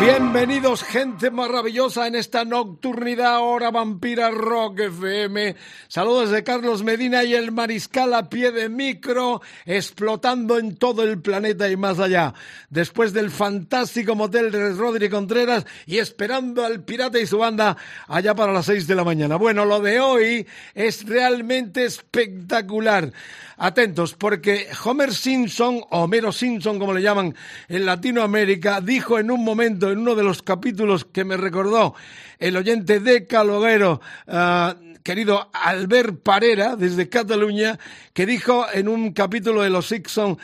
Bienvenidos, gente maravillosa, en esta nocturnidad hora vampira rock FM. Saludos de Carlos Medina y el mariscal a pie de micro, explotando en todo el planeta y más allá. Después del fantástico motel de Rodri Contreras y esperando al pirata y su banda allá para las seis de la mañana. Bueno, lo de hoy es realmente espectacular. Atentos, porque Homer Simpson, o Homero Simpson, como le llaman en Latinoamérica, dijo en un momento, en uno de los capítulos que me recordó el oyente de Caloguero, ah, querido Albert Parera, desde Cataluña, que dijo en un capítulo de Los Simpson,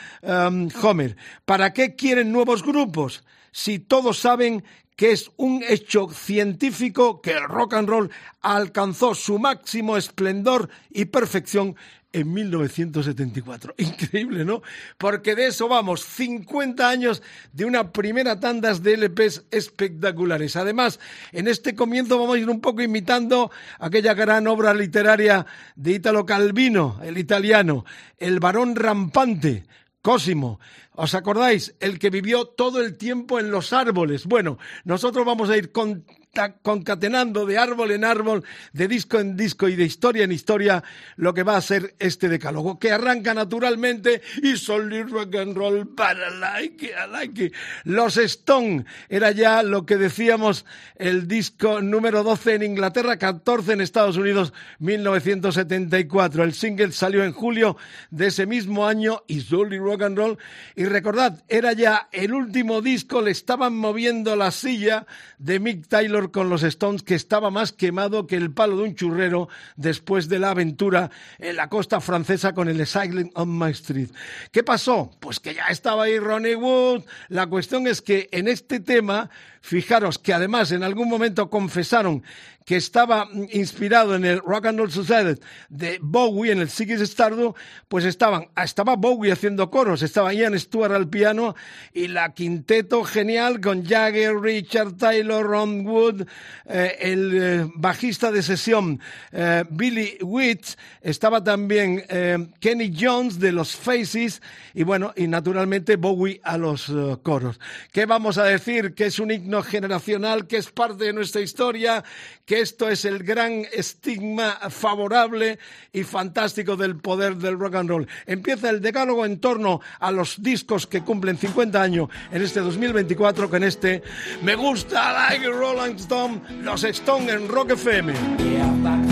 Homer, ¿para qué quieren nuevos grupos? Si todos saben que es un hecho científico que el rock and roll alcanzó su máximo esplendor y perfección en 1974. Increíble, ¿no? Porque de eso vamos, 50 años de una primera tanda de LPs espectaculares. Además, en este comienzo vamos a ir un poco imitando aquella gran obra literaria de Italo Calvino, el italiano, El varón rampante. Cosimo, ¿os acordáis? El que vivió todo el tiempo en los árboles. Bueno, nosotros vamos a ir con concatenando de árbol en árbol, de disco en disco y de historia en historia lo que va a ser este decálogo, que arranca naturalmente y solid rock and roll para like I like. Los Stone era ya lo que decíamos el disco número 12 en Inglaterra, 14 en Estados Unidos, 1974. El single salió en julio de ese mismo año y solid rock and roll. Y recordad, era ya el último disco, le estaban moviendo la silla de Mick Taylor con los Stones que estaba más quemado que el palo de un churrero después de la aventura en la costa francesa con el Cycling on My Street. ¿Qué pasó? Pues que ya estaba ahí Ronnie Wood. La cuestión es que en este tema, fijaros que además en algún momento confesaron que estaba inspirado en el Rock and Roll Society de Bowie, en el Ziggy Stardust, pues estaban, estaba Bowie haciendo coros, estaba Ian Stewart al piano y la quinteto genial con Jagger, Richard Taylor, Ron Wood, eh, el eh, bajista de sesión eh, Billy Witt, estaba también Kenny Jones de los Faces y bueno, y naturalmente Bowie a los coros. ¿Qué vamos a decir? Que es un himno generacional, que es parte de nuestra historia, que esto es el gran estigma favorable y fantástico del poder del rock and roll. Empieza el decálogo en torno a los discos que cumplen 50 años en este 2024 con este Me gusta like Rolling Stone, los Stone en Rock FM.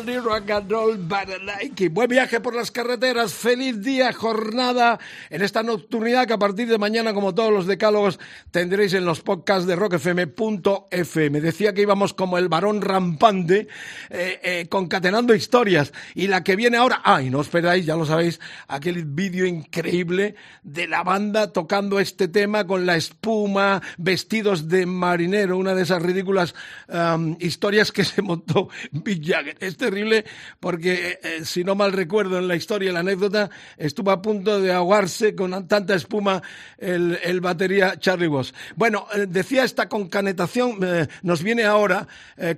Rock and roll, but. Buen viaje por las carreteras, feliz día, jornada en esta nocturnidad que a partir de mañana, como todos los decálogos, tendréis en los podcasts de rockfm.fm. Decía que íbamos como el varón rampante, eh, eh, concatenando historias. Y la que viene ahora, ay, no esperáis, ya lo sabéis, aquel vídeo increíble de la banda tocando este tema con la espuma, vestidos de marinero, una de esas ridículas historias que se montó Big Jagger. Es terrible porque, eh, si no mal recuerdo en la historia, la anécdota, estuvo a punto de ahogarse con tanta espuma el, batería Charlie Voss. Bueno, eh, decía esta concanetación, eh, nos viene ahora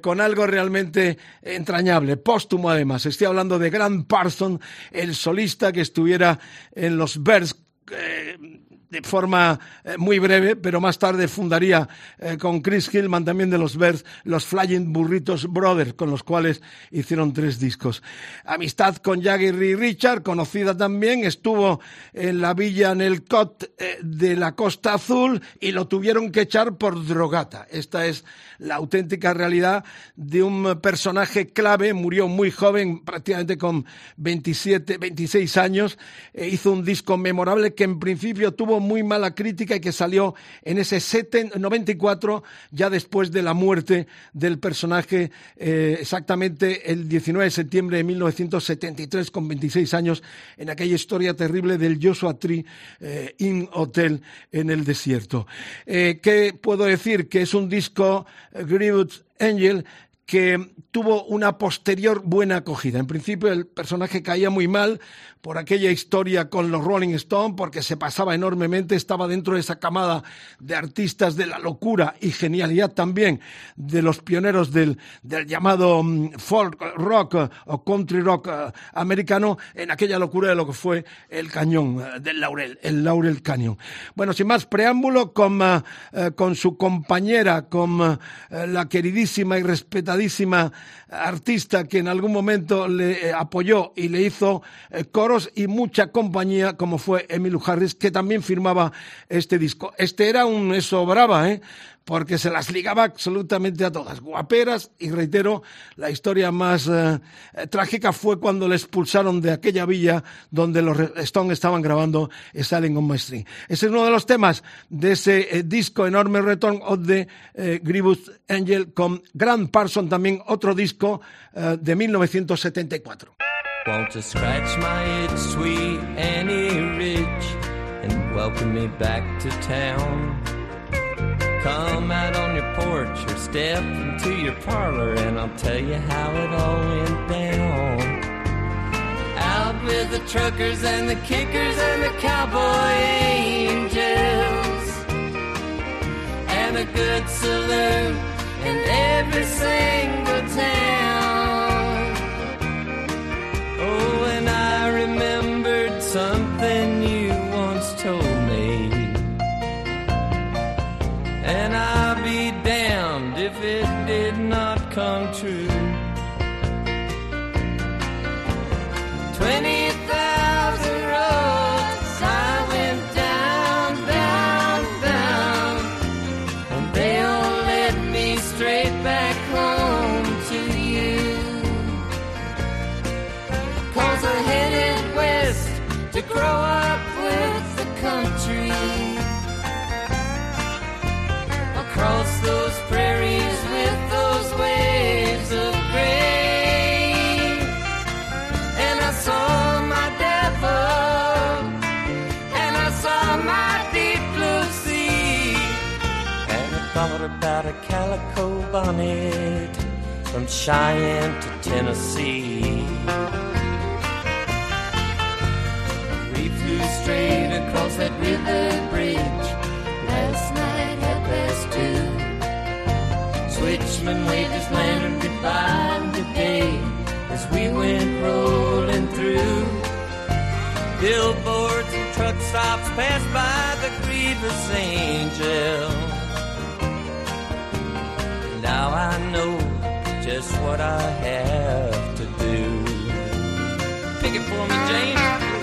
con algo realmente entrañable, póstumo además. Estoy hablando de Grant Parson, el solista que estuviera en los Bears de forma eh, muy breve, pero más tarde fundaría eh, con Chris Hillman también de los Bears los Flying Burritos Brothers, con los cuales hicieron tres discos. Amistad con Jagger y Richard, conocida también, estuvo en la villa en el Cot eh, de la Costa Azul y lo tuvieron que echar por drogata. Esta es la auténtica realidad de un personaje clave, murió muy joven, prácticamente con 27, 26 años, hizo un disco memorable que en principio tuvo muy mala crítica y que salió en ese 94, ya después de la muerte del personaje, eh, exactamente el 19 de septiembre de 1973, con 26 años, en aquella historia terrible del Joshua Tree eh, Inn Hotel en el desierto. Eh, ¿Qué puedo decir? Que es un disco, Greenwood Angel, que tuvo una posterior buena acogida. En principio el personaje caía muy mal, por aquella historia con los Rolling Stones, porque se pasaba enormemente, estaba dentro de esa camada de artistas de la locura y genialidad también de los pioneros del, llamado mm, folk rock eh, o country rock eh, americano, en aquella locura de lo que fue el cañón eh, del Laurel, el Laurel Canyon. Bueno, sin más preámbulo, con, con su compañera, con la queridísima y respetadísima artista que en algún momento le apoyó y le hizo coro y mucha compañía, como fue Emilio Harris, que también firmaba este disco. Este era un eso brava, ¿eh? porque se las ligaba absolutamente a todas, guaperas, y reitero, la historia más eh, trágica fue cuando le expulsaron de aquella villa donde los Stones estaban grabando Sailing on My String. Ese es uno de los temas de ese eh, disco enorme Return of the eh, Angel con Grant Parson, también otro disco de 1974. Won't you scratch my itch, sweet Annie Ridge, and welcome me back to town? Come out on your porch or step into your parlor, and I'll tell you how it all went down. Out with the truckers and the kickers and the cowboy angels, and a good saloon in every single town. Calico bonnet from Cheyenne to Tennessee. We flew straight across that river bridge last night at past two. Switchman waved his lantern goodbye today as we went rolling through. Billboards and truck stops passed by the grievous angel. I know just what I have to do. Pick it for me, James.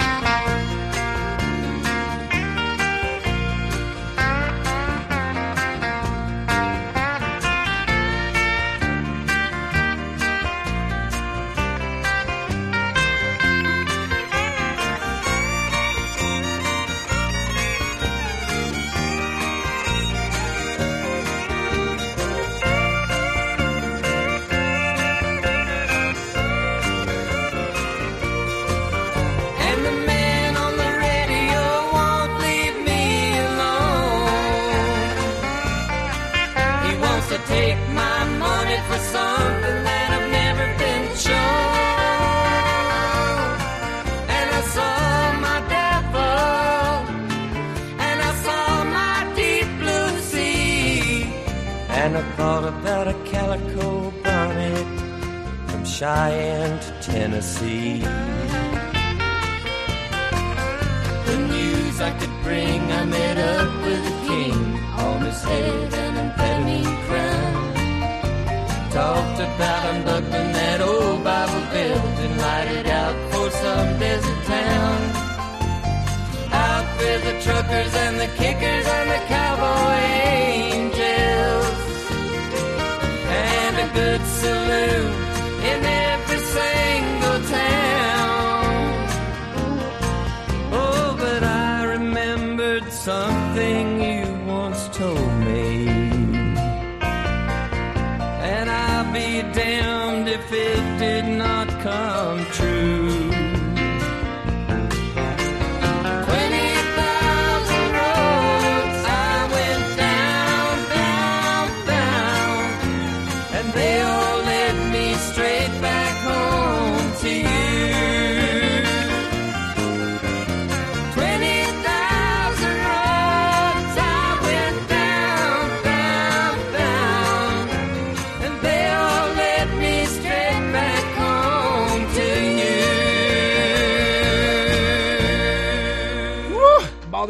And a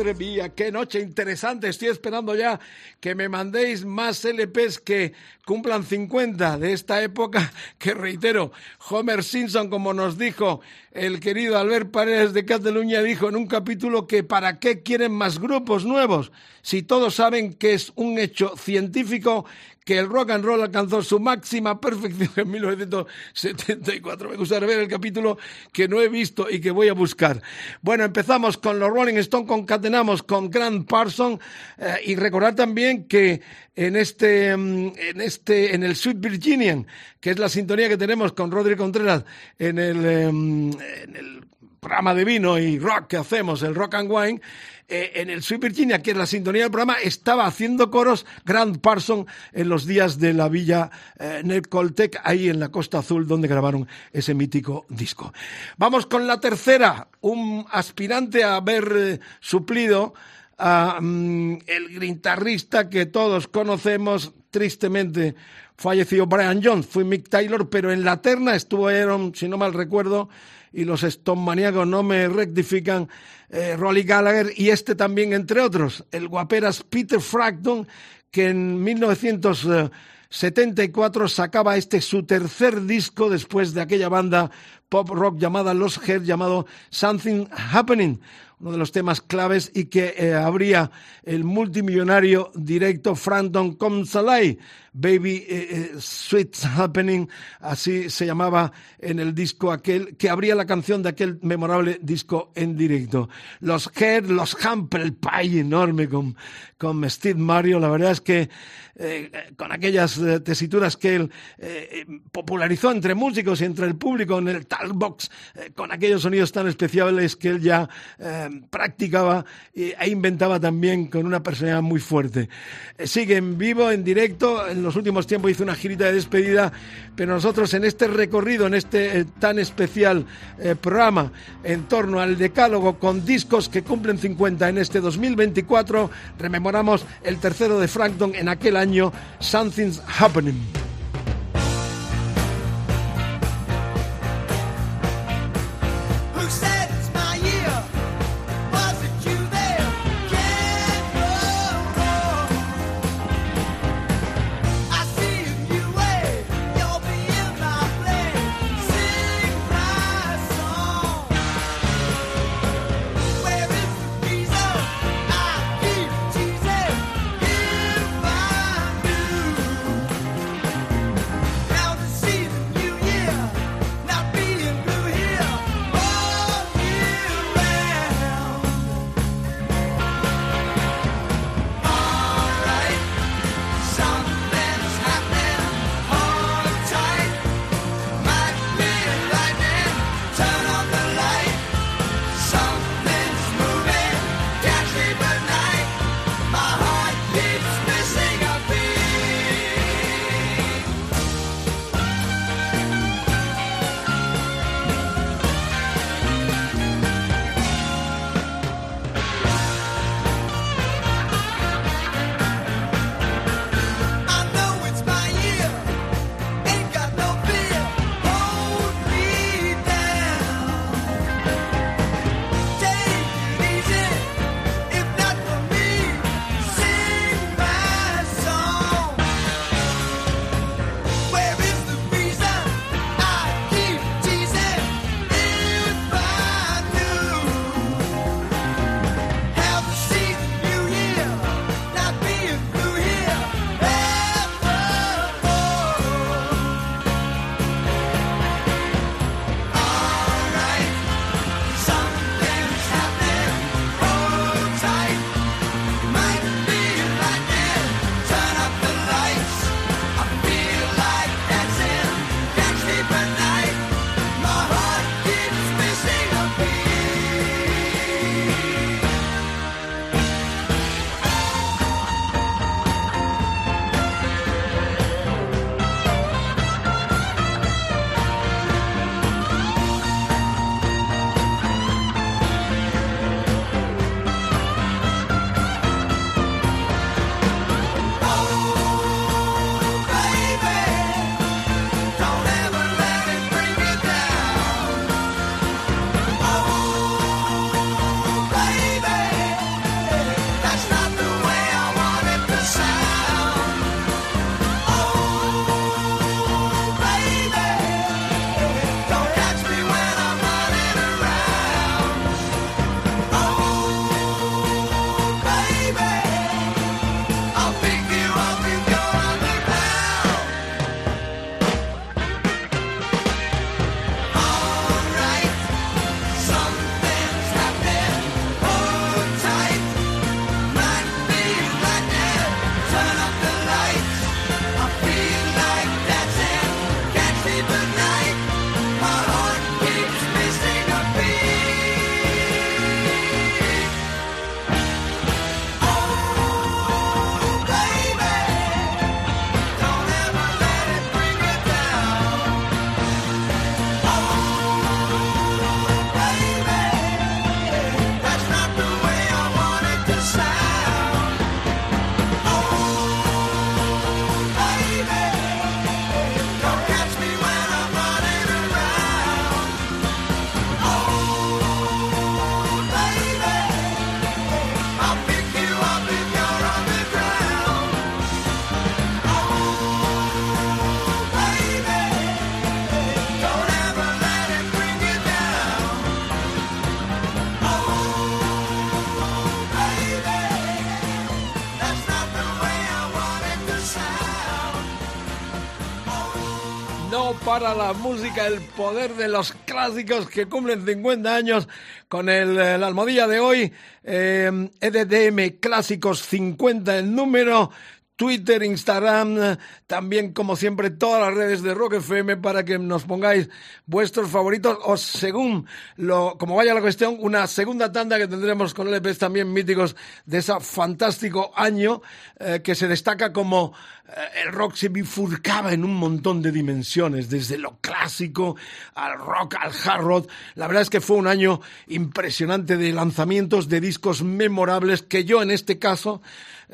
Madre mía, qué noche interesante. Estoy esperando ya que me mandéis más LPs que cumplan 50 de esta época, que reitero, Homer Simpson, como nos dijo el querido Albert Paredes de Cataluña, dijo en un capítulo que para qué quieren más grupos nuevos si todos saben que es un hecho científico que el rock and roll alcanzó su máxima perfección en 1974. Me gustaría ver el capítulo que no he visto y que voy a buscar. Bueno, empezamos con los Rolling Stones, concatenamos con Grant Parson eh, y recordar también que en este, mm, en este, en el Sweet Virginian, que es la sintonía que tenemos con Rodri Contreras en el, em, en el programa de vino y rock que hacemos, el Rock and Wine, eh, en el Sweet Virginia, que es la sintonía del programa, estaba haciendo coros Grant Parson en los días de la villa eh, Ned Coltec, ahí en la Costa Azul, donde grabaron ese mítico disco. Vamos con la tercera, un aspirante a haber eh, suplido a mm, el guitarrista que todos conocemos, tristemente falleció Brian Jones, fue Mick Taylor, pero en la terna estuvieron, si no mal recuerdo, y los Stone maníacos no me rectifican, eh, Rolly Gallagher y este también, entre otros, el guaperas Peter Frampton, que en 1974 sacaba este su tercer disco después de aquella banda pop rock llamada Los Head, llamado Something Happening, uno de los temas claves y que eh, abría el multimillonario directo Frampton Comes Alive, Baby eh, eh, Sweet's Happening, así se llamaba en el disco aquel, que abría la canción de aquel memorable disco en directo. Los Head, los Humble Pie enorme con, con Steve Mario, la verdad es que eh, con aquellas eh, tesituras que él eh, popularizó entre músicos y entre el público en el talkbox, eh, con aquellos sonidos tan especiales que él ya eh, practicaba e inventaba también con una personalidad muy fuerte. Eh, sigue en vivo, en directo, en los últimos tiempos hizo una girita de despedida, pero nosotros en este recorrido, en este eh, tan especial eh, programa en torno al decálogo con discos que cumplen 50 en este 2024, rememoramos el tercero de Frankton en aquel año, Something's Happening. Para la música, el poder de los clásicos que cumplen 50 años con el, eh, la almohadilla de hoy, eh, EDDM Clásicos 50 el número. Twitter, Instagram, eh, también como siempre todas las redes de Rock FM para que nos pongáis vuestros favoritos o según lo como vaya la cuestión, una segunda tanda que tendremos con LPs también míticos de ese fantástico año eh, que se destaca como eh, el rock se bifurcaba en un montón de dimensiones, desde lo clásico al rock, al hard rock. La verdad es que fue un año impresionante de lanzamientos de discos memorables que yo en este caso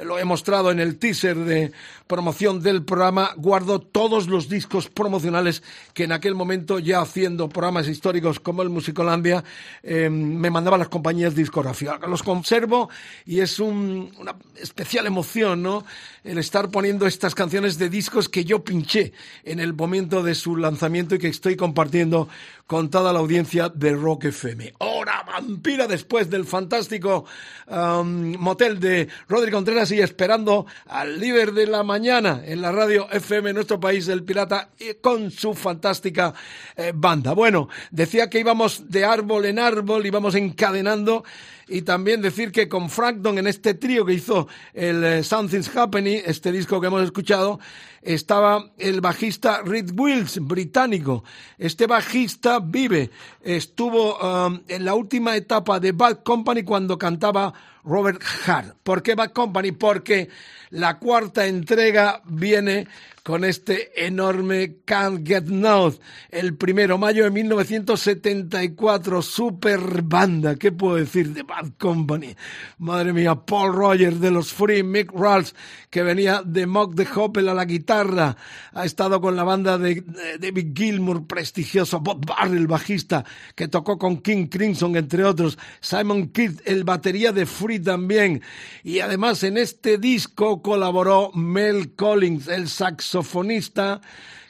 lo he mostrado en el teaser de promoción del programa, guardo todos los discos promocionales que en aquel momento, ya haciendo programas históricos como el Musicolandia, eh, me mandaban las compañías discográficas. Los conservo y es un- una especial emoción, ¿no? El estar poniendo estas canciones de discos que yo pinché en el momento de su lanzamiento y que estoy compartiendo con toda la audiencia de Rock FM. Hora vampira después del fantástico um, motel de Rodri Contreras y esperando al líder de la mañana en la radio FM nuestro país, el Pirata, y con su fantástica eh, banda. Bueno, decía que íbamos de árbol en árbol, íbamos encadenando y también decir que con Frankton en este trío que hizo el eh, Something's Happening, este disco que hemos escuchado, estaba el bajista Reed Wills, británico. Este bajista vive, estuvo um, en la última etapa de Bad Company cuando cantaba Robert Hart. ¿Por qué Bad Company? Porque la cuarta entrega viene con este enorme Can't Get North, el primero mayo de 1974, super banda, ¿qué puedo decir de Bad Company? Madre mía, Paul Rogers de los Free, Mick Rawls, que venía de Mock the Hoppel a la guitarra, ha estado con la banda de, de David Gilmour, prestigioso, Bob Barry, el bajista, que tocó con King Crimson, entre otros, Simon Kidd, el batería de Free también, y además en este disco colaboró Mel Collins, el saxofonista,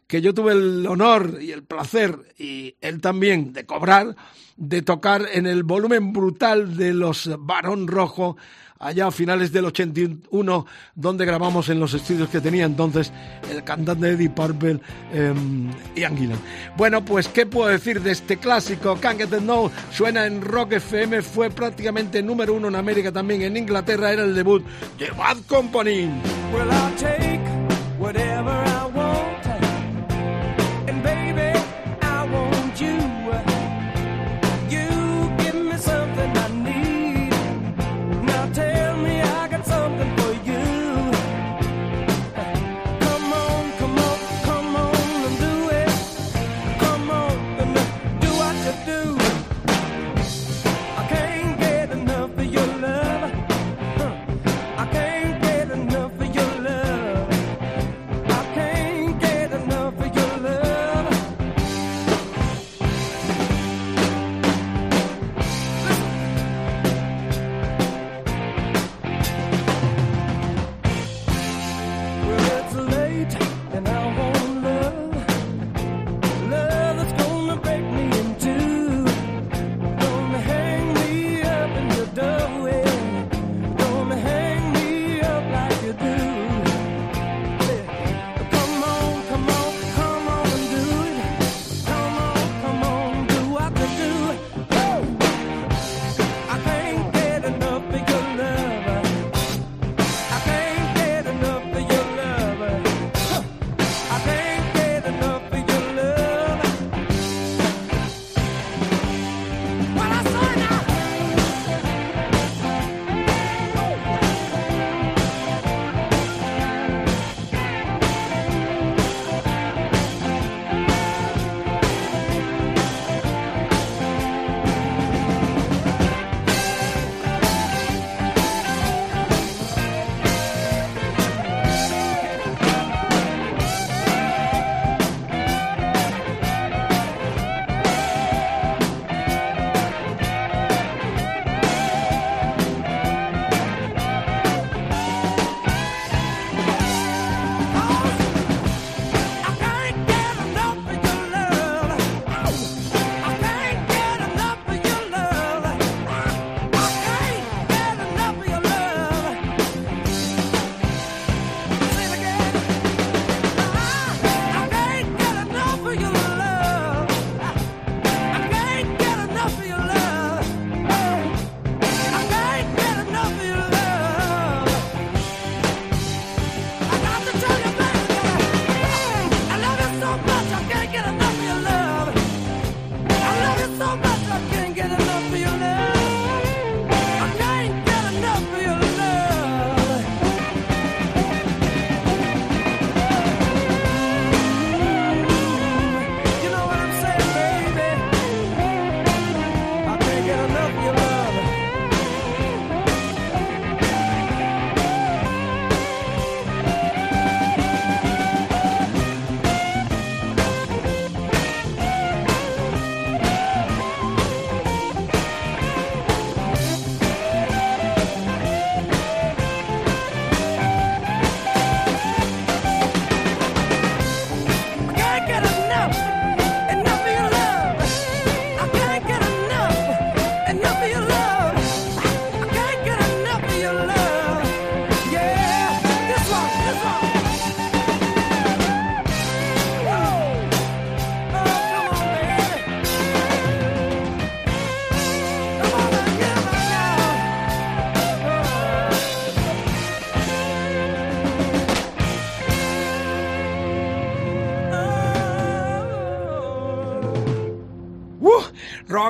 que yo tuve el honor y el placer, y él también, de cobrar, de tocar en el volumen brutal de los Barón Rojo, allá a finales del 81, donde grabamos en los estudios que tenía entonces el cantante Eddie Purple, eh, Ian Gillan. Bueno, pues, ¿qué puedo decir de este clásico? Can't Get Know suena en Rock FM, fue prácticamente número uno en América, también en Inglaterra, era el debut de Bad Company. Well, whatever I want.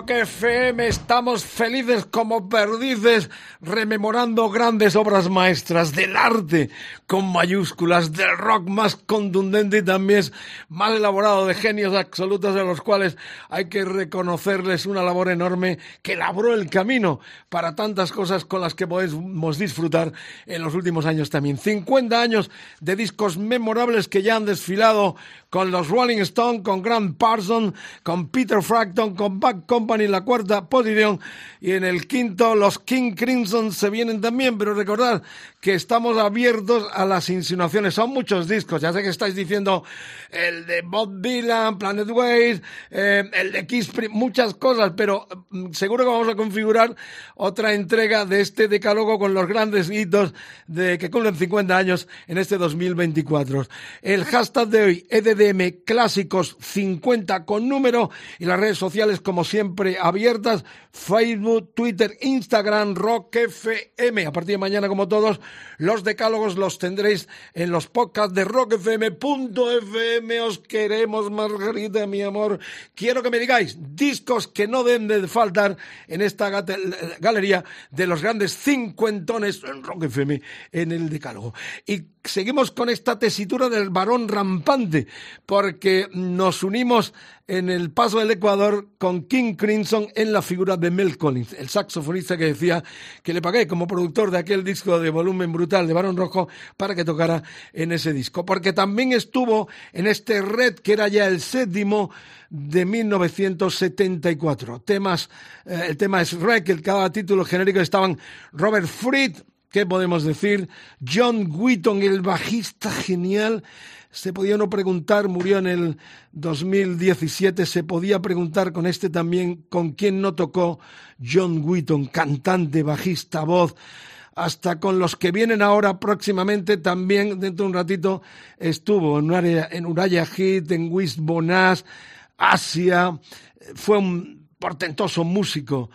Rock FM, estamos felices como perdices, rememorando grandes obras maestras del arte con mayúsculas, del rock más contundente y también más elaborado, de genios absolutos de los cuales hay que reconocerles una labor enorme que labró el camino para tantas cosas con las que podemos disfrutar en los últimos años también. 50 años de discos memorables que ya han desfilado con los Rolling Stones, con Grant Parson, con Peter Frampton, con Back Company la cuarta posición y en el quinto los King Crimson se vienen también, pero recordad que estamos abiertos a las insinuaciones. Son muchos discos, ya sé que estáis diciendo el de Bob Dylan, Planet Waves, eh, el de Kiss, muchas cosas, pero mm, seguro que vamos a configurar otra entrega de este decálogo con los grandes hitos de que cumplen 50 años en este 2024. El hashtag de hoy, Clásicos 50 con número y las redes sociales como siempre abiertas, Facebook, Twitter, Instagram, Rock FM. A partir de mañana, como todos, los decálogos los tendréis en los podcasts de rockfm.fm. Os queremos, Margarita, mi amor. Quiero que me digáis discos que no deben de faltar en esta galería de los grandes cincuentones en Rock FM en el decálogo. Y seguimos con esta tesitura del varón rampante, porque nos unimos en el paso del Ecuador con King Crimson en la figura de Mel Collins, el saxofonista que decía que le pagué como productor de aquel disco de volumen brutal de Barón Rojo para que tocara en ese disco, porque también estuvo en este red que era ya el séptimo de 1974. Temas, eh, el tema es Wreck, el cada título genérico estaban Robert Fried, ¿Qué podemos decir? John Wheaton, el bajista genial, se podía uno preguntar, murió en el 2017, se podía preguntar con este también con quién no tocó John Wheaton, cantante, bajista, voz, hasta con los que vienen ahora próximamente también, dentro de un ratito, estuvo en, área, en Uraya Hit, en Wist Bonas, Asia, fue un portentoso músico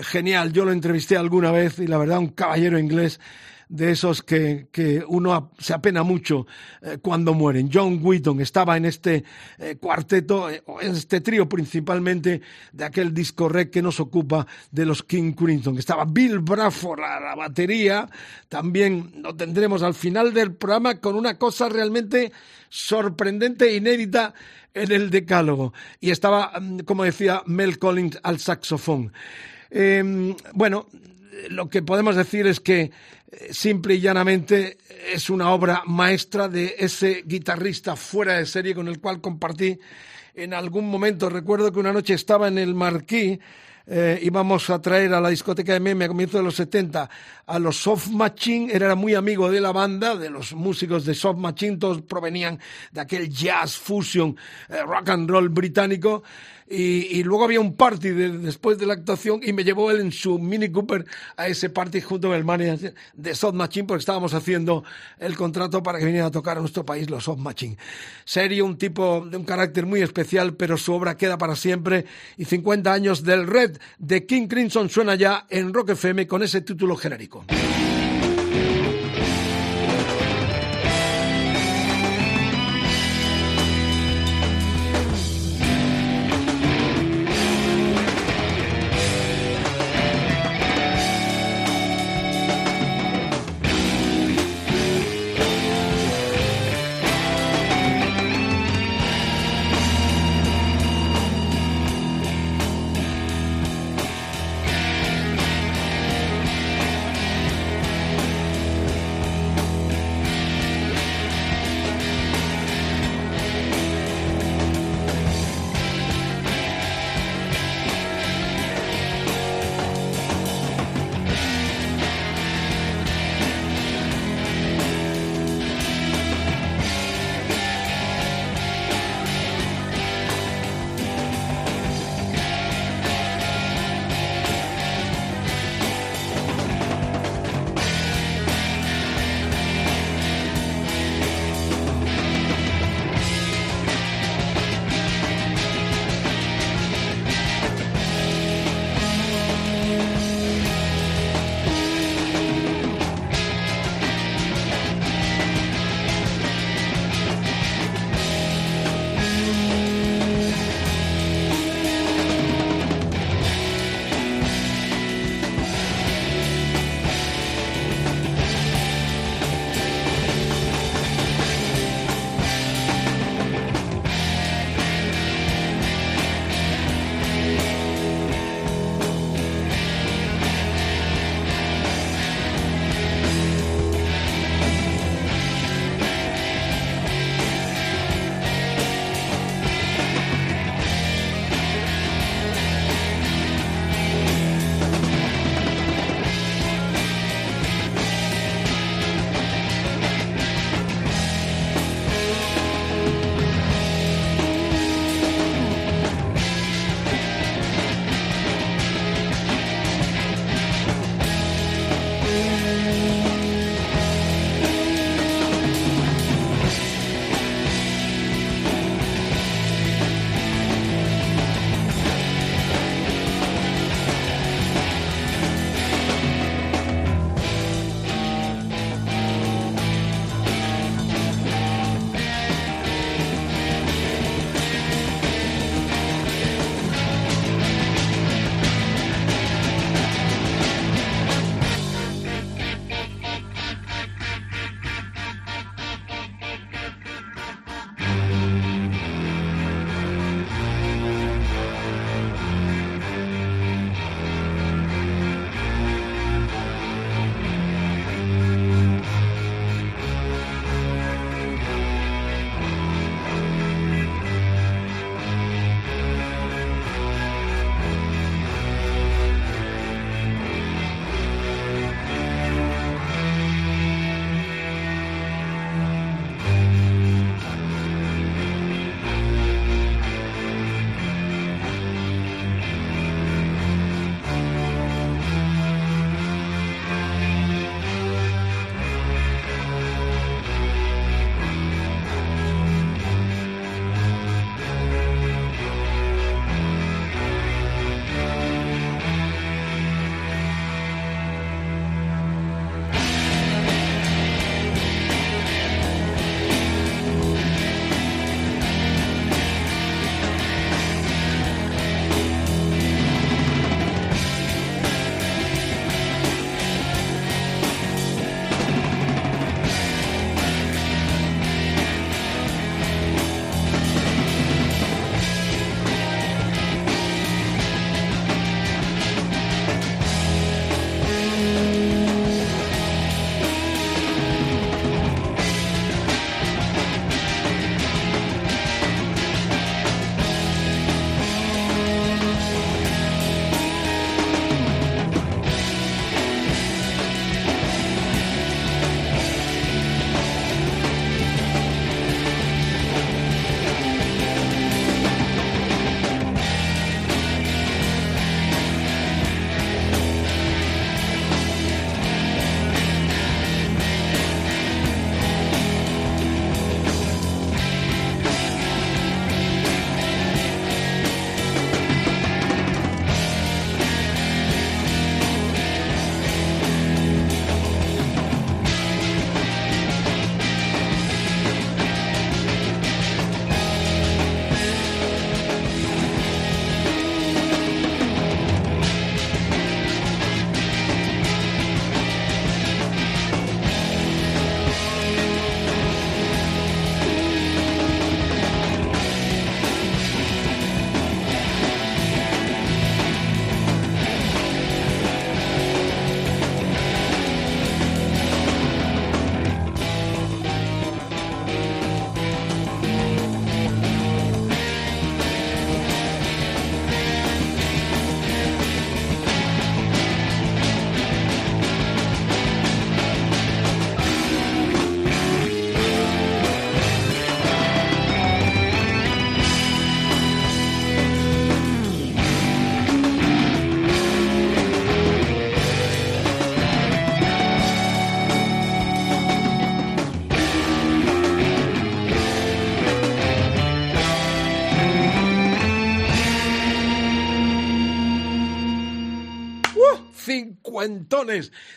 genial. Yo lo entrevisté alguna vez y la verdad un caballero inglés de esos que, que uno se apena mucho eh, cuando mueren. John Wheaton estaba en este eh, cuarteto, en este trío principalmente de aquel disco rec que nos ocupa de los King Crimson. Estaba Bill Bradford a la batería. También lo tendremos al final del programa con una cosa realmente sorprendente e inédita en el decálogo. Y estaba, mm, como decía, Mel Collins al saxofón. Em, bueno, lo que podemos decir es que eh, simple y llanamente es una obra maestra de ese guitarrista fuera de serie con el cual compartí en algún momento. Recuerdo que una noche estaba en el Marquí eh, íbamos a traer a la discoteca de Meme a comienzos de los 70 a los Soft Machine, era muy amigo de la banda, de los músicos de Soft Machine, todos provenían de aquel jazz fusion, eh, rock and roll británico, y, luego había un party después de la actuación y me llevó él en su Mini Cooper a ese party junto con el manager de Soft Machine porque estábamos haciendo el contrato para que viniera a tocar a nuestro país los Soft Machine. Serio, un tipo de un carácter muy especial, pero su obra queda para siempre y 50 años del Red de King Crimson suena ya en Rock FM con ese título genérico.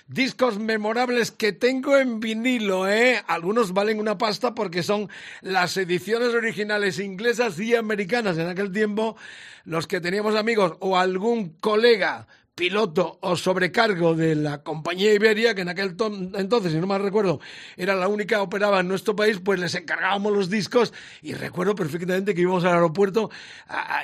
Discos memorables que tengo en vinilo, ¿eh? Algunos valen una pasta porque son las ediciones originales inglesas y americanas. En aquel tiempo, los que teníamos amigos o algún colega piloto o sobrecargo de la compañía Iberia, que en aquel entonces, si no mal recuerdo, era la única que operaba en nuestro país, pues les encargábamos los discos y recuerdo perfectamente que íbamos al aeropuerto,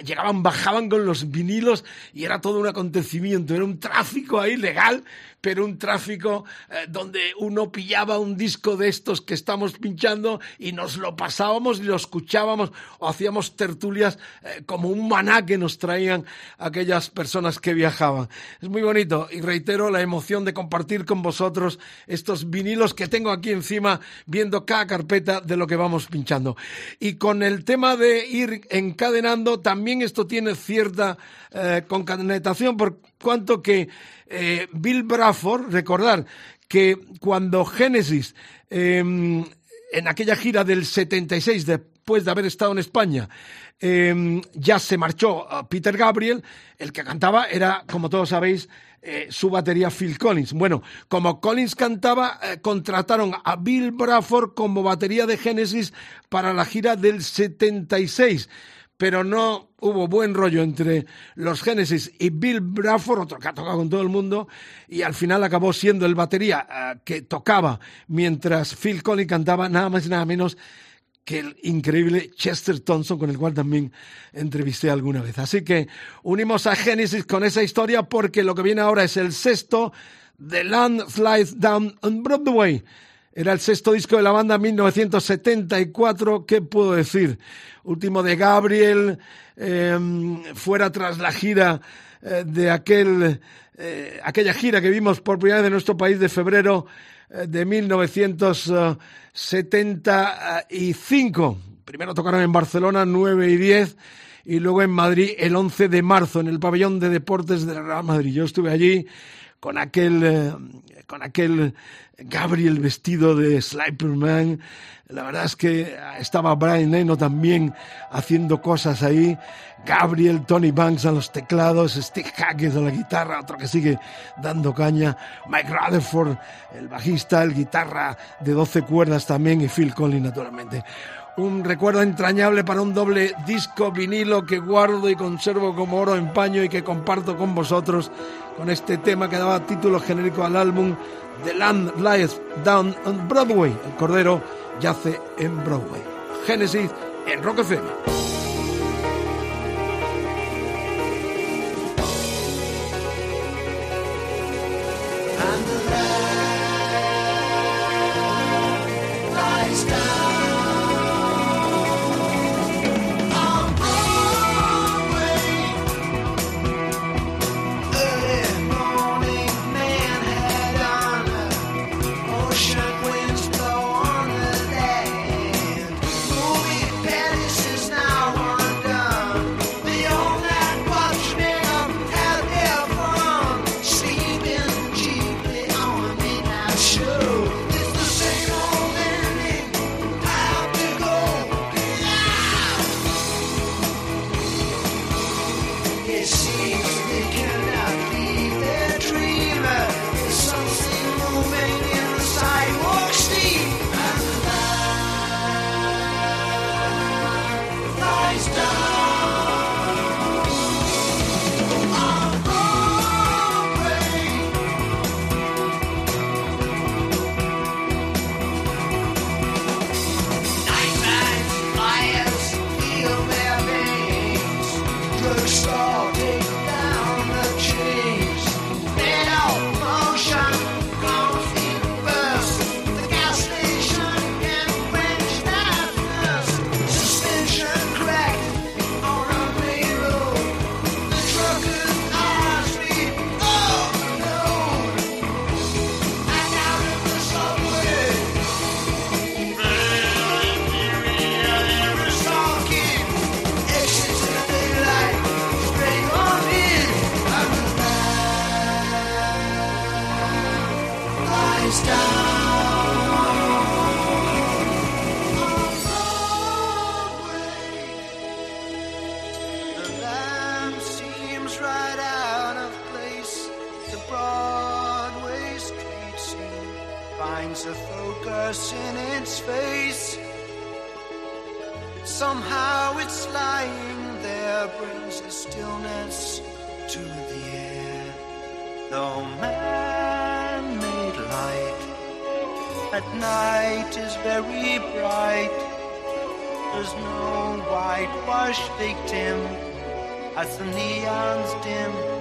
llegaban, bajaban con los vinilos y era todo un acontecimiento, era un tráfico ahí legal, pero un tráfico eh, donde uno pillaba un disco de estos que estamos pinchando y nos lo pasábamos y lo escuchábamos o hacíamos tertulias eh, como un maná que nos traían aquellas personas que viajaban. Es muy bonito y reitero la emoción de compartir con vosotros estos vinilos que tengo aquí encima viendo cada carpeta de lo que vamos pinchando. Y con el tema de ir encadenando, también esto tiene cierta eh, concatenación por cuanto que eh, Bill Bradford, recordar que cuando Genesis, em, en aquella gira del 76, después de haber estado en España, em, ya se marchó a Peter Gabriel, el que cantaba era, como todos sabéis, eh, su batería Phil Collins. Bueno, como Collins cantaba, eh, contrataron a Bill Bradford como batería de Genesis para la gira del 76 pero no hubo buen rollo entre los Genesis y Bill Bradford, otro que ha tocado con todo el mundo, y al final acabó siendo el batería eh, que tocaba mientras Phil Collins cantaba nada más y nada menos que el increíble Chester Thompson, con el cual también entrevisté alguna vez. Así que unimos a Genesis con esa historia porque lo que viene ahora es el sexto de Land Slides Down on Broadway. Era el sexto disco de la banda 1974. ¿Qué puedo decir? Último de Gabriel, em, fuera tras la gira eh, de aquel, eh, aquella gira que vimos por primera vez en nuestro país de febrero eh, de 1975. Primero tocaron en Barcelona 9 y 10 y luego en Madrid el 11 de marzo en el pabellón de deportes de Real Madrid. Yo estuve allí con aquel, con aquel Gabriel vestido de Sliperman. La verdad es que estaba Brian Eno también haciendo cosas ahí. Gabriel, Tony Banks a los teclados, Steve Hackett a la guitarra, otro que sigue dando caña. Mike Rutherford, el bajista, el guitarra de 12 cuerdas también y Phil Collins naturalmente un recuerdo entrañable para un doble disco vinilo que guardo y conservo como oro en paño y que comparto con vosotros con este tema que daba título genérico al álbum The Land Lies Down on Broadway. El Cordero yace en Broadway. Génesis en Rock FM. Though man made light. At night is very bright, there's no whitewash victim as the neons dim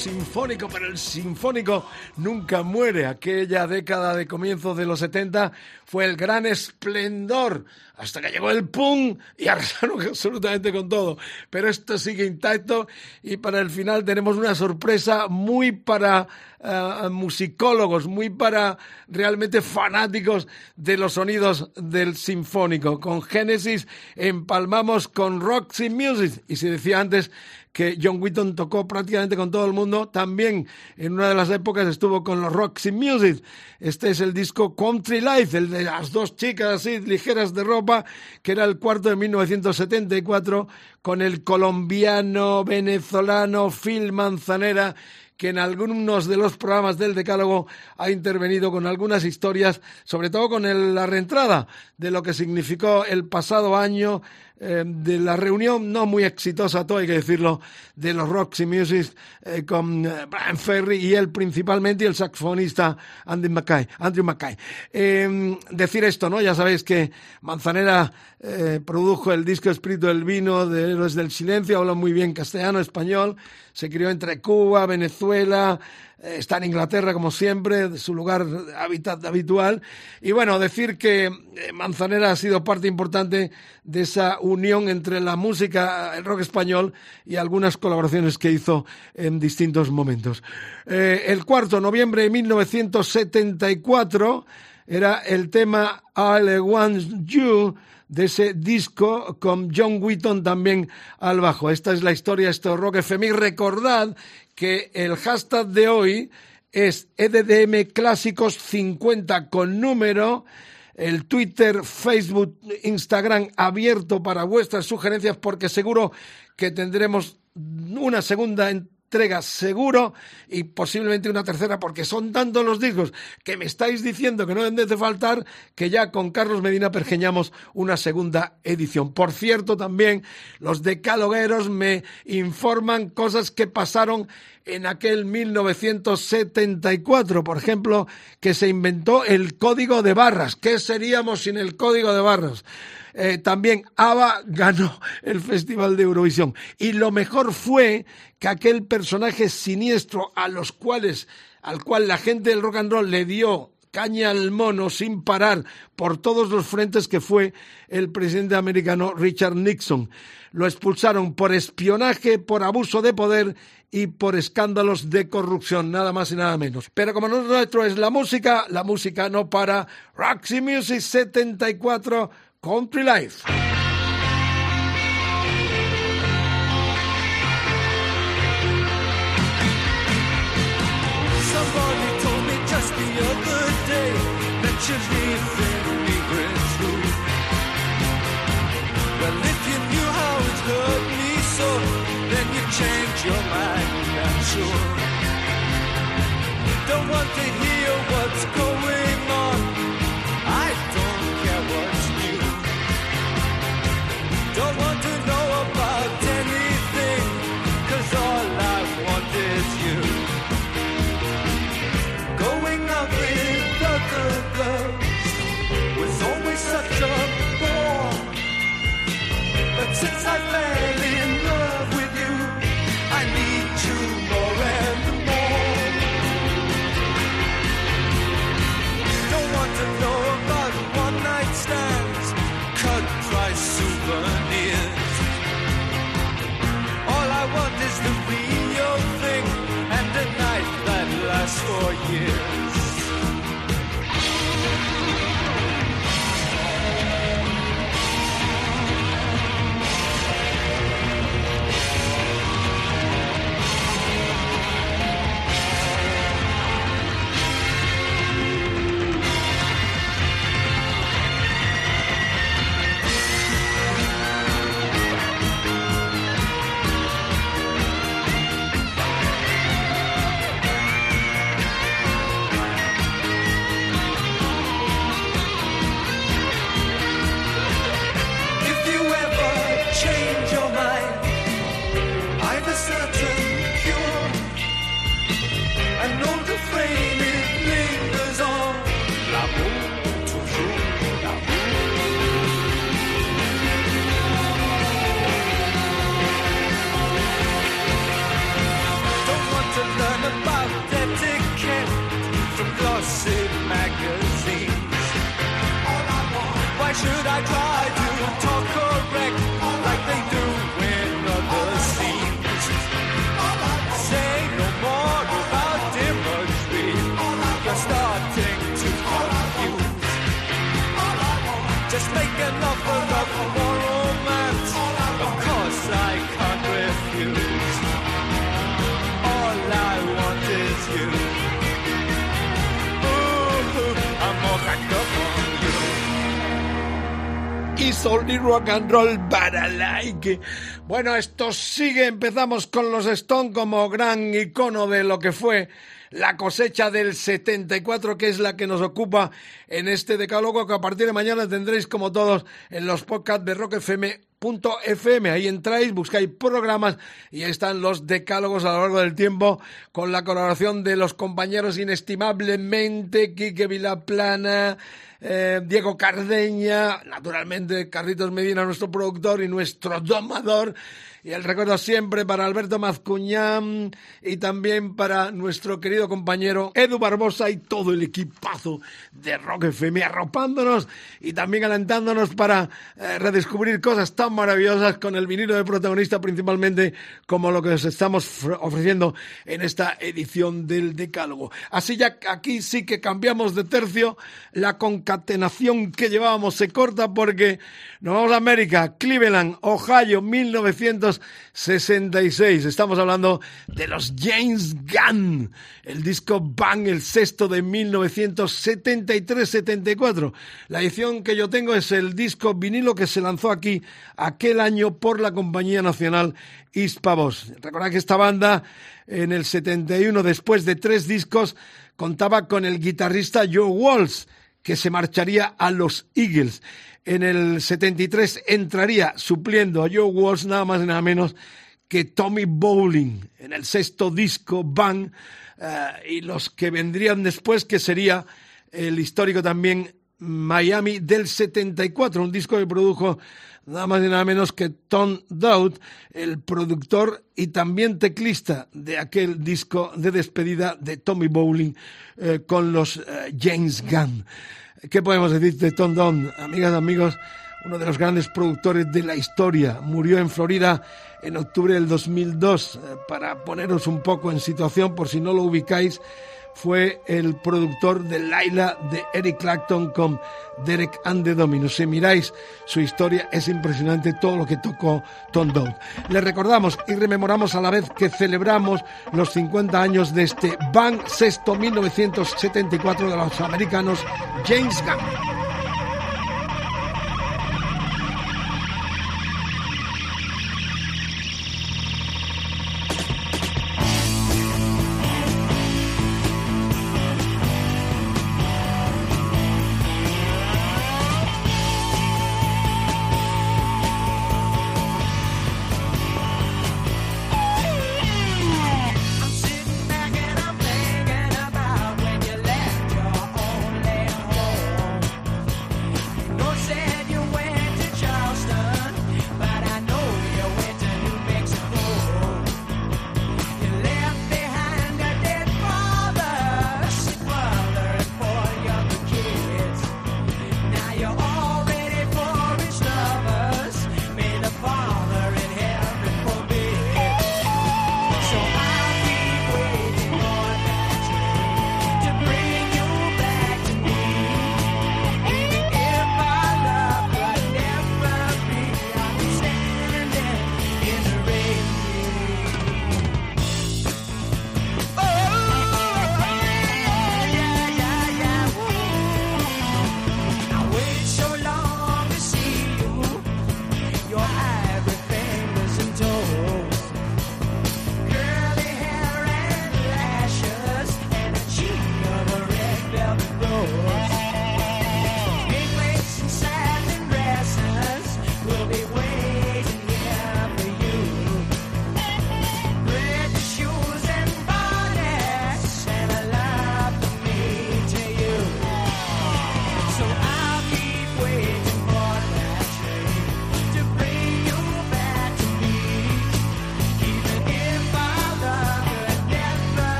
sinfónico, pero el sinfónico nunca muere. Aquella década de comienzos de los 70 fue el gran esplendor hasta que llegó el pum y arrasaron absolutamente con todo. Pero esto sigue intacto y para el final tenemos una sorpresa muy para eh, musicólogos, muy para realmente fanáticos de los sonidos del sinfónico. Con Genesis empalmamos con Roxy Music y se decía antes que John Wheaton tocó prácticamente con todo el mundo. También en una de las épocas estuvo con los Roxy Music. Este es el disco Country Life, el de las dos chicas así ligeras de ropa, que era el cuarto de 1974, con el colombiano venezolano Phil Manzanera que en algunos de los programas del Decálogo ha intervenido con algunas historias, sobre todo con la reentrada de lo que significó el pasado año eh, de la reunión no muy exitosa, todo hay que decirlo, de los Roxy Music eh, con eh, Brian Ferry y él principalmente y el saxofonista Andy Mackay, Andrew Mackay. Eh, decir esto, ¿no? Ya sabéis que Manzanera eh, produjo el disco Espíritu del Vino de Héroes del Silencio, habla muy bien castellano, español, se crió entre Cuba, Venezuela, está en Inglaterra como siempre, de su lugar de hábitat habitual. Y bueno, decir que eh, Manzanera ha sido parte importante de esa unión entre la música, el rock español y algunas colaboraciones que hizo en distintos momentos. Eh, el cuarto, noviembre de 1974, era el tema I Want You de ese disco con John Wheaton también al bajo. Esta es la historia, es Rock FM. Recordad que el hashtag de hoy es E EDDM Clásicos 50 con número. El Twitter, Facebook, Instagram abierto para vuestras sugerencias porque seguro que tendremos una segunda entrega seguro y posiblemente una tercera porque son tantos los discos que me estáis diciendo que no deben de faltar que ya con Carlos Medina pergeñamos una segunda edición. Por cierto, también los decalogueros me informan cosas que pasaron en aquel 1974, por ejemplo, que se inventó el código de barras. ¿Qué seríamos sin el código de barras? Eh, también ABBA ganó el Festival de Eurovisión. Y lo mejor fue que aquel personaje siniestro a los cuales, al cual la gente del rock and roll le dio caña al mono sin parar por todos los frentes que fue el presidente americano Richard Nixon. Lo expulsaron por espionaje, por abuso de poder y por escándalos de corrupción, nada más y nada menos. Pero como nuestro es la música, la música no para. Roxy Music 74 Country Life. Change your mind, I'm sure. Don't want to hear what's going on. I don't care what's new. Don't want to know about anything, cause all I want is you. Going out with other girls was always such a bore. But since I fell souvenirs. All I want is the real thing and a night that lasts for years. Should I try Only rock and roll, I like. Bueno, esto sigue. Empezamos con los Stone como gran icono de lo que fue la cosecha del 74, que es la que nos ocupa en este decálogo, que a partir de mañana tendréis como todos en los podcasts de Rock FM. FM, ahí entráis, buscáis programas y ahí están los decálogos a lo largo del tiempo con la colaboración de los compañeros inestimablemente Quique Vilaplana, eh, Diego Cardeña, naturalmente Carlitos Medina, nuestro productor y nuestro domador. Y el recuerdo siempre para Alberto Mazcuñán y también para nuestro querido compañero Edu Barbosa y todo el equipazo de Rock FM arropándonos y también alentándonos para eh, redescubrir cosas tan maravillosas con el vinilo de protagonista principalmente como lo que os estamos fr- ofreciendo en esta edición del Decálogo. Así ya aquí sí que cambiamos de tercio, la concatenación que llevábamos se corta porque nos vamos a América, Cleveland, Ohio, 1966. Estamos hablando de los James Gunn, el disco Bang, el sexto de 1973-74. La edición que yo tengo es el disco vinilo que se lanzó aquí aquel año por la compañía nacional Hispavos. Recordad que esta banda en el 71, después de tres discos, contaba con el guitarrista Joe Walsh, que se marcharía a los Eagles. En el 73 entraría supliendo a Joe Walsh nada más y nada menos que Tommy Bowling en el sexto disco Bang eh, y los que vendrían después que sería el histórico también Miami del 74, un disco que produjo nada más y nada menos que Tom Dowd, el productor y también teclista de aquel disco de despedida de Tommy Bowling eh, con los eh, James Gunn. ¿Qué podemos decir de Tom Dowd? Amigas, amigos, uno de los grandes productores de la historia. Murió en Florida en octubre del 2002. Eh, Para poneros un poco en situación, por si no lo ubicáis, fue el productor de Laila de Eric Clapton con Derek and the Dominos. Si miráis su historia, es impresionante todo lo que tocó Tom Dowd. Le recordamos y rememoramos a la vez que celebramos los 50 años de este Bang Sexto 1974 de los americanos James Gunn.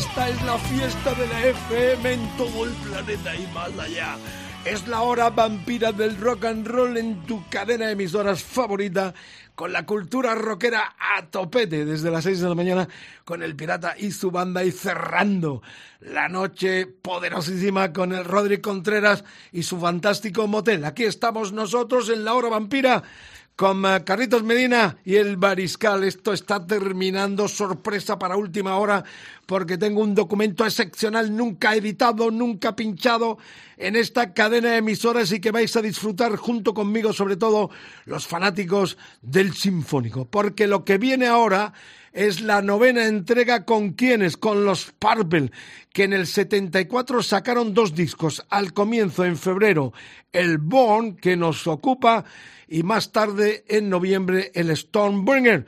Esta es la fiesta de la FM en todo el planeta y más allá. Es la hora vampira del rock and roll en tu cadena de emisoras favorita, con la cultura rockera a topete desde las 6 de la mañana, con el pirata y su banda y cerrando la noche poderosísima con el Rodri Contreras y su fantástico motel. Aquí estamos nosotros en la hora vampira con eh, Carlitos Medina y el Bariscal. Esto está terminando, sorpresa para última hora, porque tengo un documento excepcional, nunca editado, nunca pinchado en esta cadena de emisoras y que vais a disfrutar junto conmigo, sobre todo los fanáticos del Sinfónico, porque lo que viene ahora es la novena entrega con quienes, con los Purple, que en el 74 sacaron dos discos. Al comienzo, en febrero, el Born, que nos ocupa, y más tarde, en noviembre, el Stormbringer.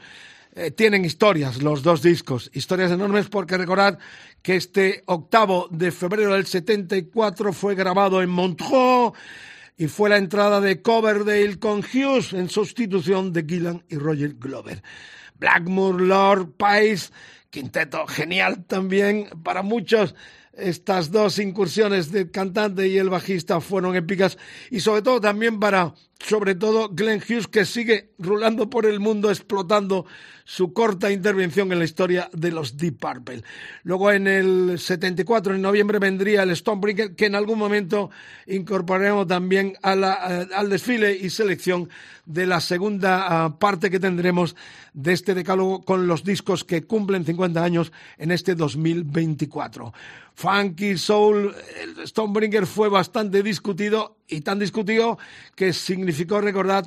Eh, tienen historias los dos discos, historias enormes porque recordad que este octavo de febrero del 74 fue grabado en Montreux y fue la entrada de Coverdale con Hughes en sustitución de Gillan y Roger Glover. Blackmore, Lord, Pice, quinteto genial también para muchos. Estas dos incursiones del cantante y el bajista fueron épicas y sobre todo también para, sobre todo, Glenn Hughes que sigue rulando por el mundo explotando su corta intervención en la historia de los Deep Purple. Luego en el 74, en noviembre, vendría el Stonebreaker, que en algún momento incorporaremos también a la, eh, al desfile y selección de la segunda uh, parte que tendremos de este decálogo con los discos que cumplen 50 años en este 2024. Funky Soul, el Stonebringer fue bastante discutido y tan discutido que significó recordar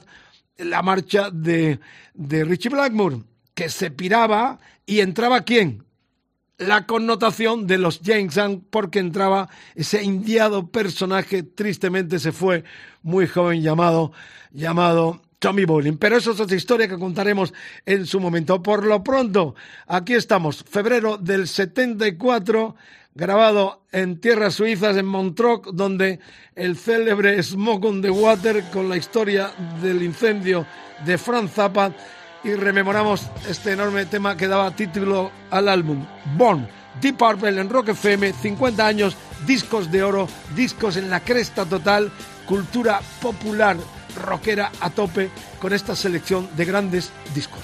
la marcha de, de Richie Blackmore que se piraba y entraba quién? La connotación de los James porque entraba ese indiado personaje, tristemente se fue muy joven llamado, llamado Tommy Bolin. Pero eso es otra historia que contaremos en su momento. Por lo pronto, aquí estamos, febrero del 74, grabado en tierras suizas, en Montreux, donde el célebre Smoke on the Water, con la historia del incendio de Franz Zappa, y rememoramos este enorme tema que daba título al álbum, Born, Deep Purple en Rock FM, 50 años, discos de oro, discos en la cresta total, cultura popular rockera a tope con esta selección de grandes discos.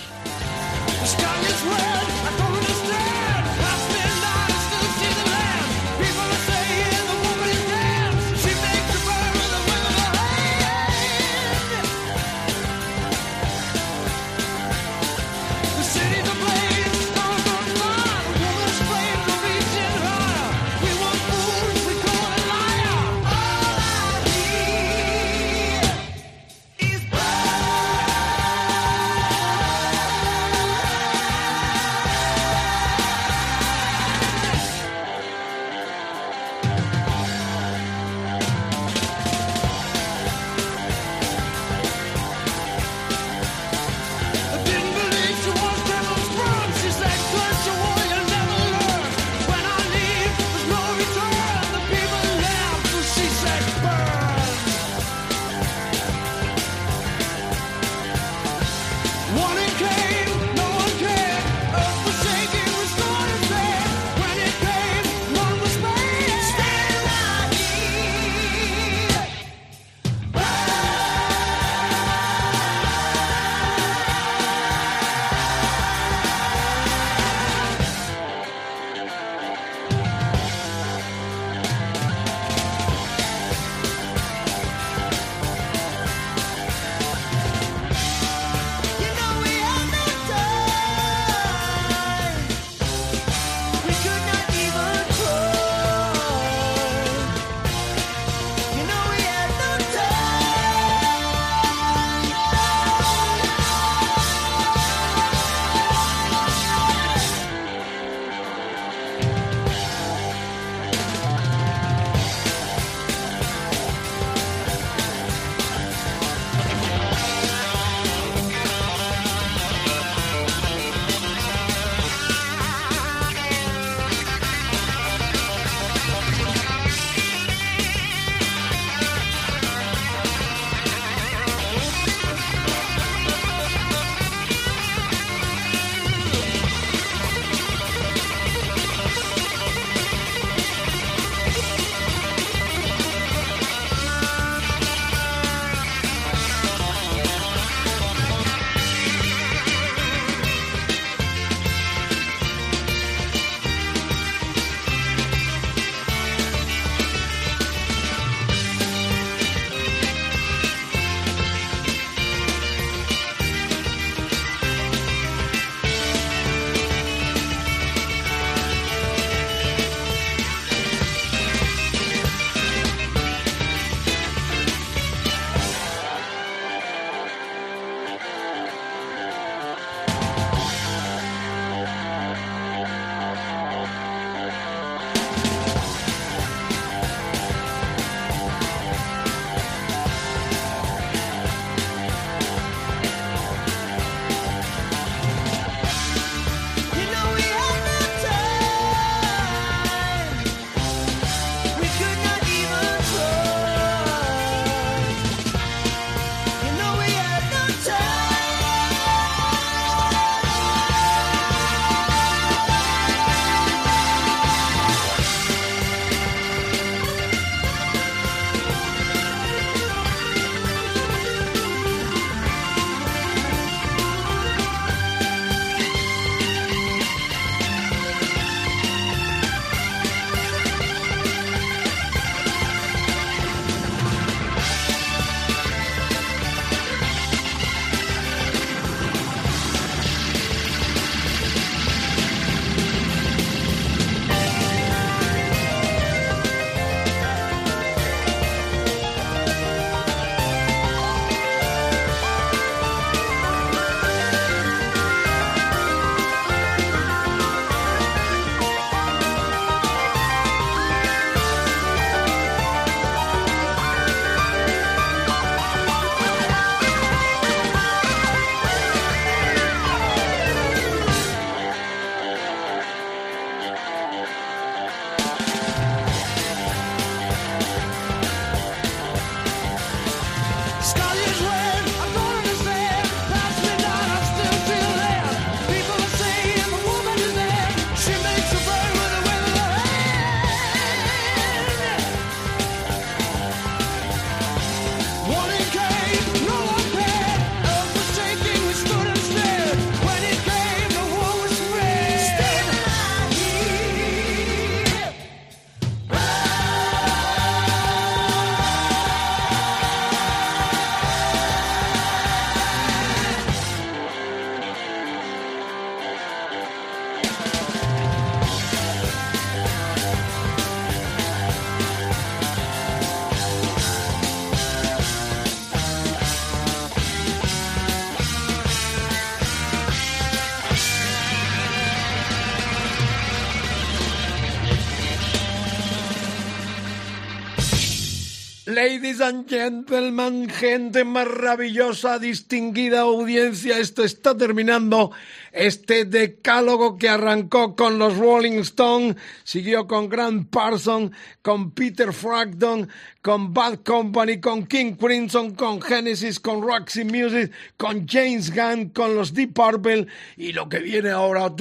Ladies and gentlemen, gente maravillosa, distinguida audiencia, esto está terminando. Este decálogo que arrancó con los Rolling Stones, siguió con Grant Parson, con Peter Frampton, con Bad Company, con King Crimson, con Genesis, con Roxy Music, con James Gunn, con los Deep Purple y lo que viene ahora,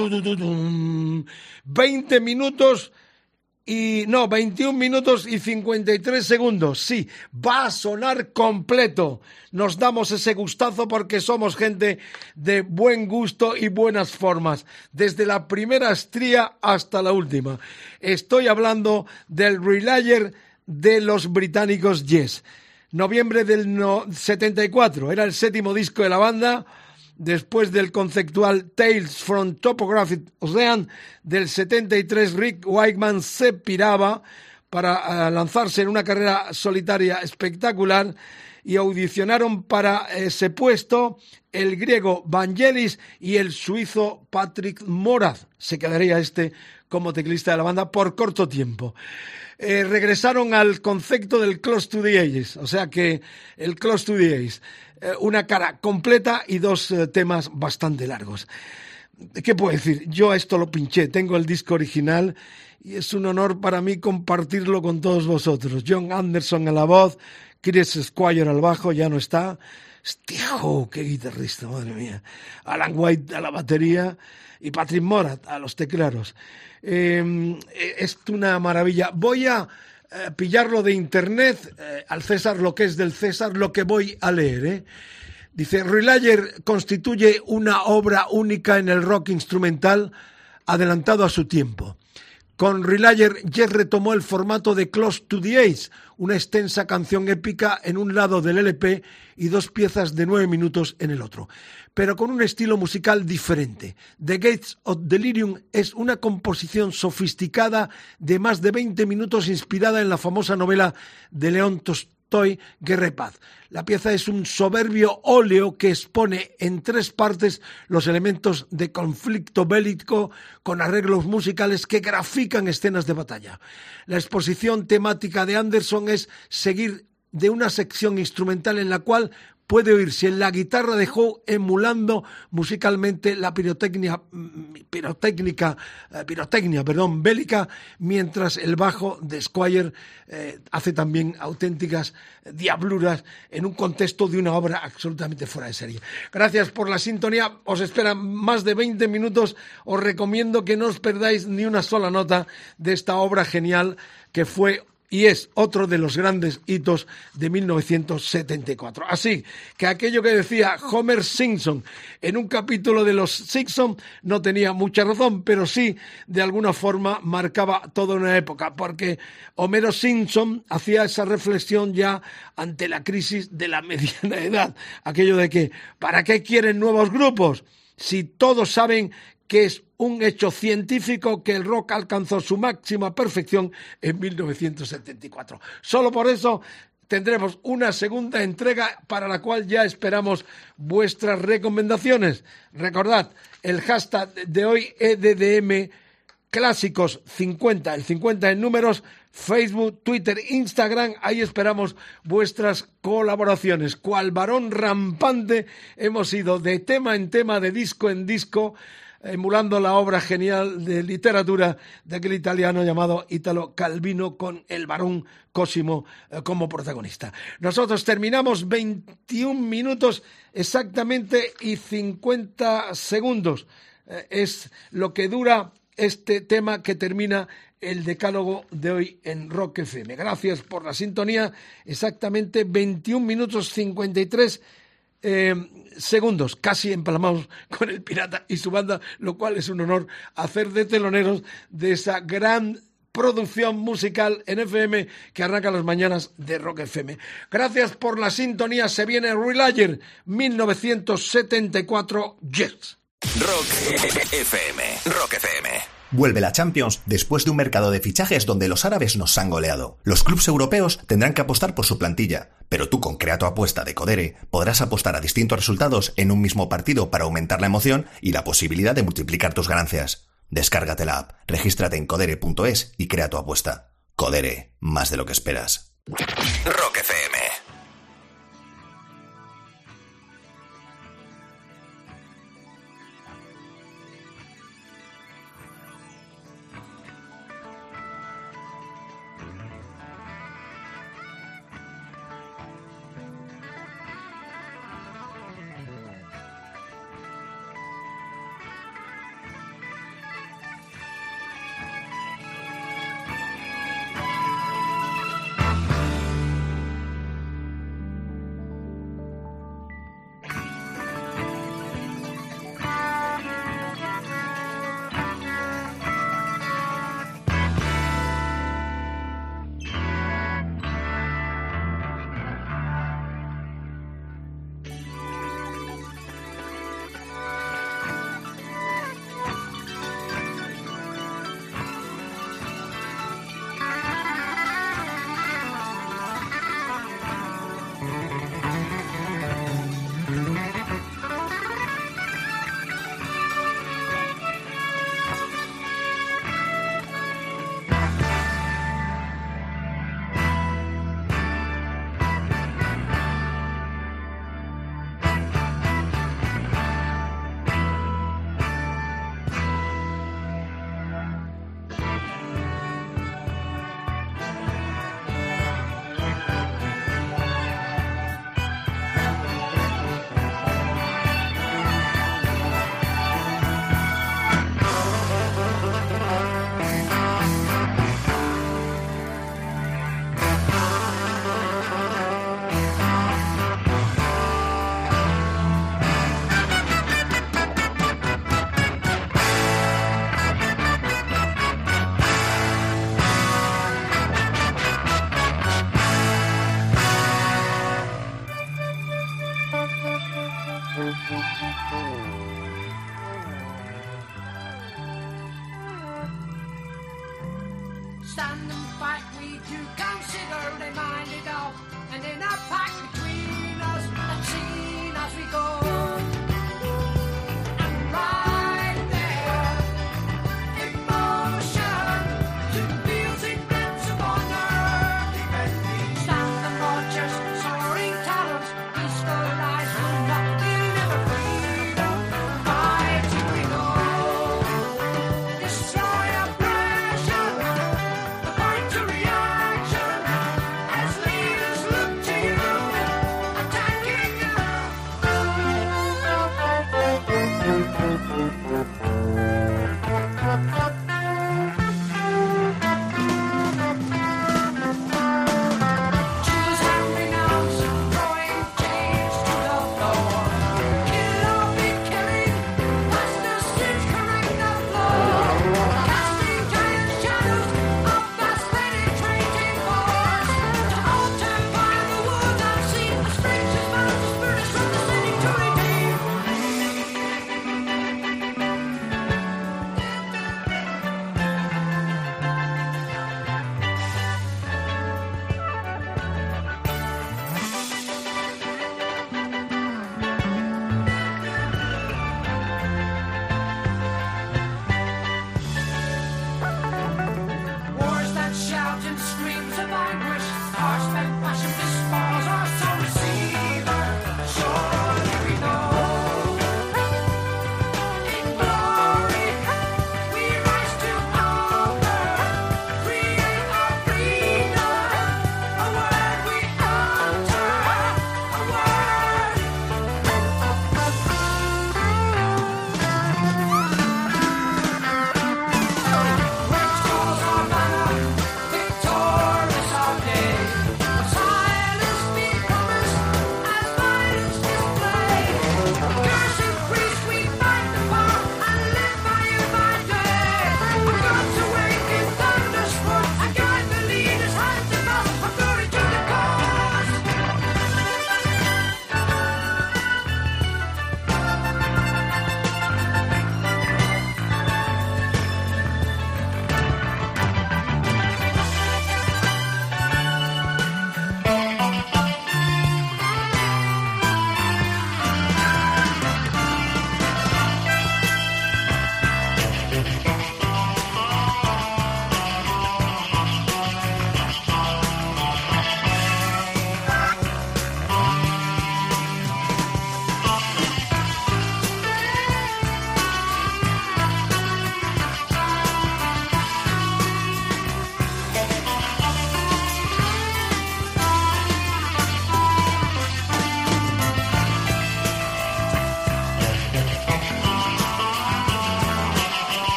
20 minutos y no, 21 minutos y 53 segundos. Sí, va a sonar completo. Nos damos ese gustazo porque somos gente de buen gusto y buenas formas, desde la primera estría hasta la última. Estoy hablando del Relayer de los británicos Yes. Noviembre del 74, era el séptimo disco de la banda después del conceptual Tales from Topographic Ocean del 73, Rick Wakeman se piraba para eh, lanzarse en una carrera solitaria espectacular y audicionaron para ese puesto el griego Vangelis y el suizo Patrick Moraz. Se quedaría este como teclista de la banda por corto tiempo. Eh, regresaron al concepto del Close to the Ages, o sea que el Close to the Ages. Eh, una cara completa y dos eh, temas bastante largos. ¿Qué puedo decir? Yo a esto lo pinché, tengo el disco original y es un honor para mí compartirlo con todos vosotros. John Anderson a la voz, Chris Squire al bajo, ya no está. Hostia, qué guitarrista, madre mía. Alan White a la batería y Patrick Morat a los teclados. Eh, es una maravilla. Voy a eh, pillarlo de internet, eh, al César lo que es del César, lo que voy a leer. ¿eh? Dice, Relayer constituye una obra única en el rock instrumental adelantado a su tiempo. Con Relayer, Jess retomó el formato de Close to the Ace, una extensa canción épica en un lado del LP y dos piezas de nueve minutos en el otro, pero con un estilo musical diferente. The Gates of Delirium es una composición sofisticada de más de 20 minutos inspirada en la famosa novela de León Tolstoy, La pieza es un soberbio óleo que expone en tres partes los elementos de conflicto bélico con arreglos musicales que grafican escenas de batalla. La exposición temática de Anderson es seguir de una sección instrumental en la cual puede oírse en la guitarra de Howe emulando musicalmente la pirotecnia, mm, pirotécnica, eh, pirotecnia perdón, bélica, mientras el bajo de Squire eh, hace también auténticas diabluras en un contexto de una obra absolutamente fuera de serie. Gracias por la sintonía, os esperan más de 20 minutos, os recomiendo que no os perdáis ni una sola nota de esta obra genial que fue y es otro de los grandes hitos de 1974. Así que aquello que decía Homer Simpson en un capítulo de Los Simpson no tenía mucha razón, pero sí de alguna forma marcaba toda una época, porque Homero Simpson hacía esa reflexión ya ante la crisis de la mediana edad, aquello de que ¿para qué quieren nuevos grupos? Si todos saben que es un hecho científico que el rock alcanzó su máxima perfección en 1974. Solo por eso tendremos una segunda entrega para la cual ya esperamos vuestras recomendaciones. Recordad, el hashtag de hoy EDDM clásicos 50, el 50 en números, Facebook, Twitter, Instagram, ahí esperamos vuestras colaboraciones. Cual varón rampante hemos ido de tema en tema, de disco en disco, emulando la obra genial de literatura de aquel italiano llamado Italo Calvino con el varón Cosimo eh, como protagonista. Nosotros terminamos 21 minutos exactamente y 50 segundos. Eh, es lo que dura este tema que termina el decálogo de hoy en Rock FM. Gracias por la sintonía. Exactamente 21 minutos 53 eh, segundos, casi empalmados con el pirata y su banda, lo cual es un honor hacer de teloneros de esa gran producción musical en FM que arranca las mañanas de Rock FM. Gracias por la sintonía. Se viene Relayer 1974 Jets. Rock FM. Rock FM. Vuelve la Champions después de un mercado de fichajes donde los árabes nos han goleado. Los clubes europeos tendrán que apostar por su plantilla, pero tú con Crea tu apuesta de Codere podrás apostar a distintos resultados en un mismo partido para aumentar la emoción y la posibilidad de multiplicar tus ganancias. Descárgate la app, regístrate en codere.es y crea tu apuesta. Codere, más de lo que esperas.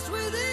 us within.